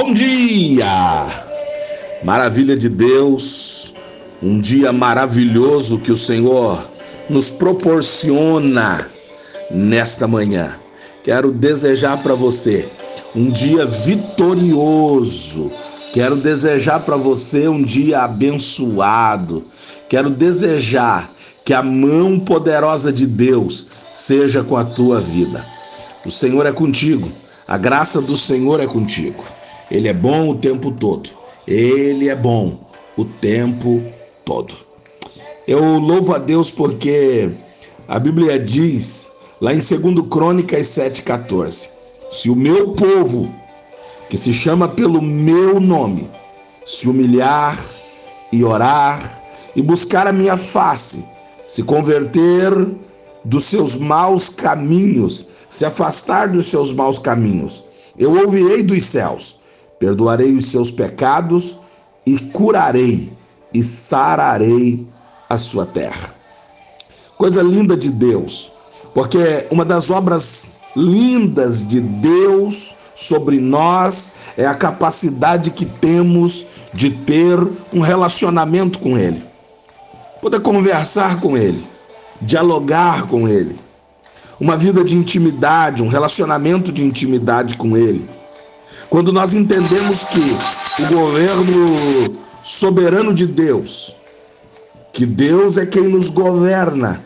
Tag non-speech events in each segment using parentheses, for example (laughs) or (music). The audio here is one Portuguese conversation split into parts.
Bom dia! Maravilha de Deus, um dia maravilhoso que o Senhor nos proporciona nesta manhã. Quero desejar para você um dia vitorioso. Quero desejar para você um dia abençoado. Quero desejar que a mão poderosa de Deus seja com a tua vida. O Senhor é contigo. A graça do Senhor é contigo. Ele é bom o tempo todo. Ele é bom o tempo todo. Eu louvo a Deus porque a Bíblia diz, lá em 2 Crônicas 7,14: Se o meu povo, que se chama pelo meu nome, se humilhar e orar e buscar a minha face, se converter dos seus maus caminhos, se afastar dos seus maus caminhos, eu ouvirei dos céus perdoarei os seus pecados e curarei e sararei a sua terra. Coisa linda de Deus, porque uma das obras lindas de Deus sobre nós é a capacidade que temos de ter um relacionamento com Ele, poder conversar com Ele, dialogar com Ele, uma vida de intimidade, um relacionamento de intimidade com Ele. Quando nós entendemos que o governo soberano de Deus, que Deus é quem nos governa,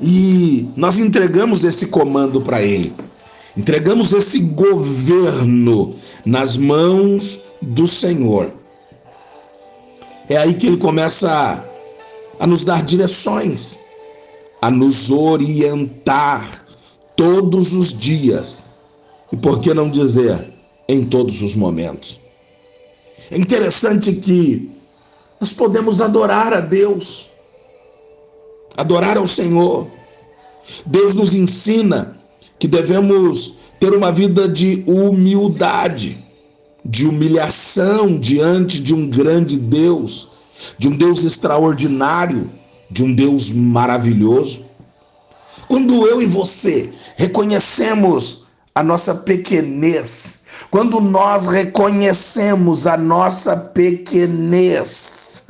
e nós entregamos esse comando para Ele, entregamos esse governo nas mãos do Senhor. É aí que Ele começa a, a nos dar direções, a nos orientar todos os dias. E por que não dizer, em todos os momentos. É interessante que nós podemos adorar a Deus, adorar ao Senhor. Deus nos ensina que devemos ter uma vida de humildade, de humilhação diante de um grande Deus, de um Deus extraordinário, de um Deus maravilhoso. Quando eu e você reconhecemos a nossa pequenez, quando nós reconhecemos a nossa pequenez,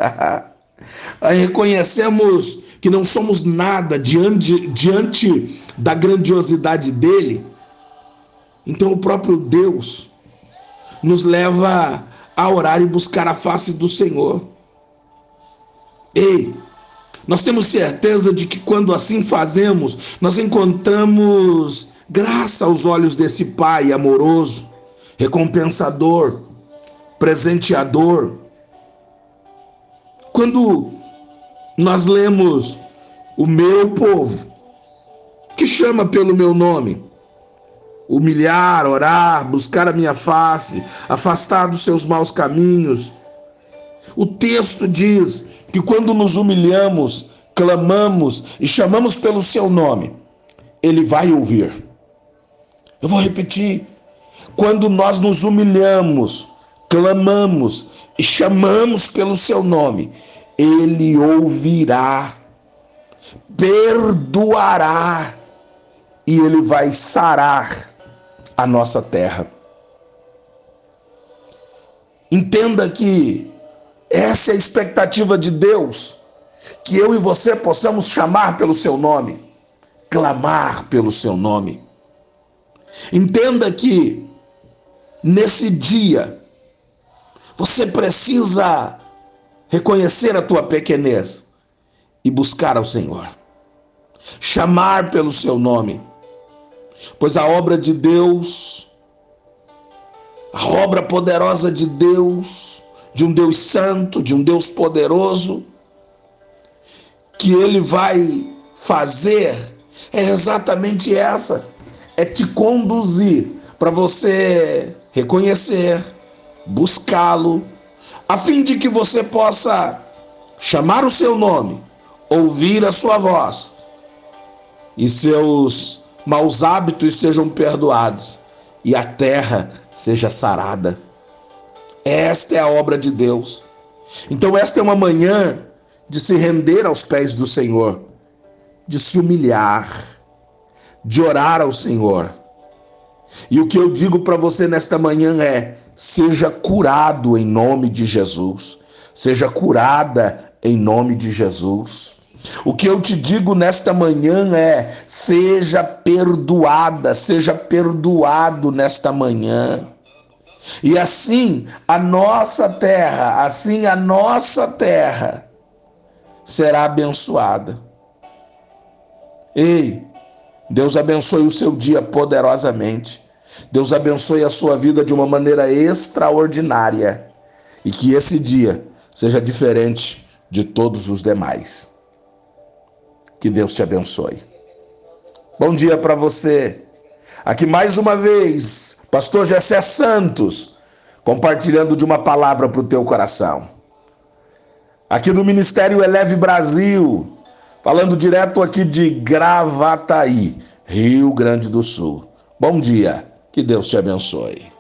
(laughs) reconhecemos que não somos nada diante, diante da grandiosidade dele, então o próprio Deus nos leva a orar e buscar a face do Senhor. Ei, nós temos certeza de que quando assim fazemos, nós encontramos graça aos olhos desse Pai amoroso recompensador, presenteador. Quando nós lemos o meu povo, que chama pelo meu nome, humilhar, orar, buscar a minha face, afastar dos seus maus caminhos. O texto diz que quando nos humilhamos, clamamos e chamamos pelo seu nome, ele vai ouvir. Eu vou repetir. Quando nós nos humilhamos, clamamos e chamamos pelo seu nome, ele ouvirá, perdoará e ele vai sarar a nossa terra. Entenda que essa é a expectativa de Deus, que eu e você possamos chamar pelo seu nome, clamar pelo seu nome. Entenda que nesse dia, você precisa reconhecer a tua pequenez e buscar ao Senhor. Chamar pelo seu nome. Pois a obra de Deus, a obra poderosa de Deus, de um Deus santo, de um Deus poderoso, que ele vai fazer é exatamente essa: é te conduzir para você reconhecer, buscá-lo, a fim de que você possa chamar o seu nome, ouvir a sua voz e seus maus hábitos sejam perdoados e a terra seja sarada. Esta é a obra de Deus. Então, esta é uma manhã de se render aos pés do Senhor, de se humilhar, de orar ao Senhor e o que eu digo para você nesta manhã é: seja curado em nome de Jesus. Seja curada em nome de Jesus. O que eu te digo nesta manhã é: seja perdoada, seja perdoado nesta manhã. E assim a nossa terra, assim a nossa terra será abençoada. Ei, Deus abençoe o seu dia poderosamente. Deus abençoe a sua vida de uma maneira extraordinária. E que esse dia seja diferente de todos os demais. Que Deus te abençoe. Bom dia para você. Aqui mais uma vez, Pastor Jessé Santos, compartilhando de uma palavra para o teu coração. Aqui do Ministério Eleve Brasil, falando direto aqui de Gravataí, Rio Grande do Sul. Bom dia, que Deus te abençoe.